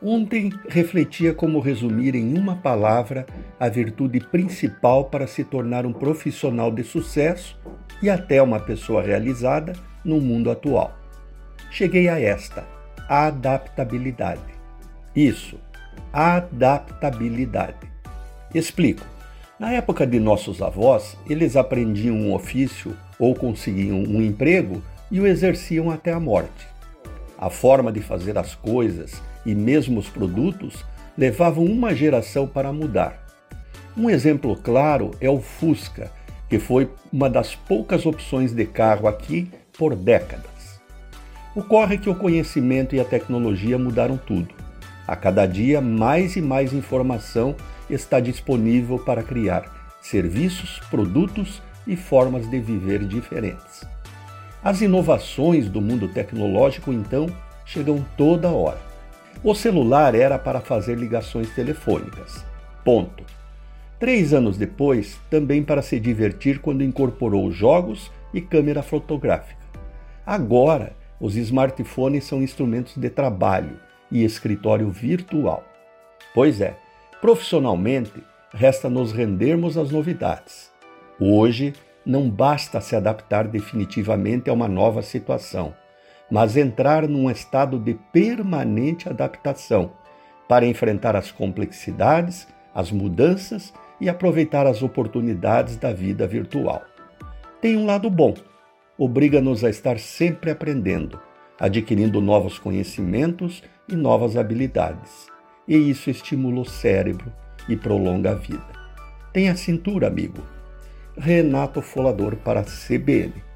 Ontem refletia como resumir em uma palavra a virtude principal para se tornar um profissional de sucesso e até uma pessoa realizada no mundo atual. Cheguei a esta: adaptabilidade. Isso, adaptabilidade. Explico. Na época de nossos avós, eles aprendiam um ofício ou conseguiam um emprego e o exerciam até a morte. A forma de fazer as coisas e mesmo os produtos levavam uma geração para mudar. Um exemplo claro é o Fusca, que foi uma das poucas opções de carro aqui por décadas. Ocorre que o conhecimento e a tecnologia mudaram tudo. A cada dia, mais e mais informação está disponível para criar serviços, produtos e formas de viver diferentes. As inovações do mundo tecnológico, então, chegam toda hora. O celular era para fazer ligações telefônicas. Ponto. Três anos depois, também para se divertir quando incorporou jogos e câmera fotográfica. Agora, os smartphones são instrumentos de trabalho e escritório virtual. Pois é, Profissionalmente, resta nos rendermos às novidades. Hoje, não basta se adaptar definitivamente a uma nova situação, mas entrar num estado de permanente adaptação para enfrentar as complexidades, as mudanças e aproveitar as oportunidades da vida virtual. Tem um lado bom, obriga-nos a estar sempre aprendendo, adquirindo novos conhecimentos e novas habilidades e isso estimula o cérebro e prolonga a vida. Tenha cintura, amigo. Renato Folador para a CBN.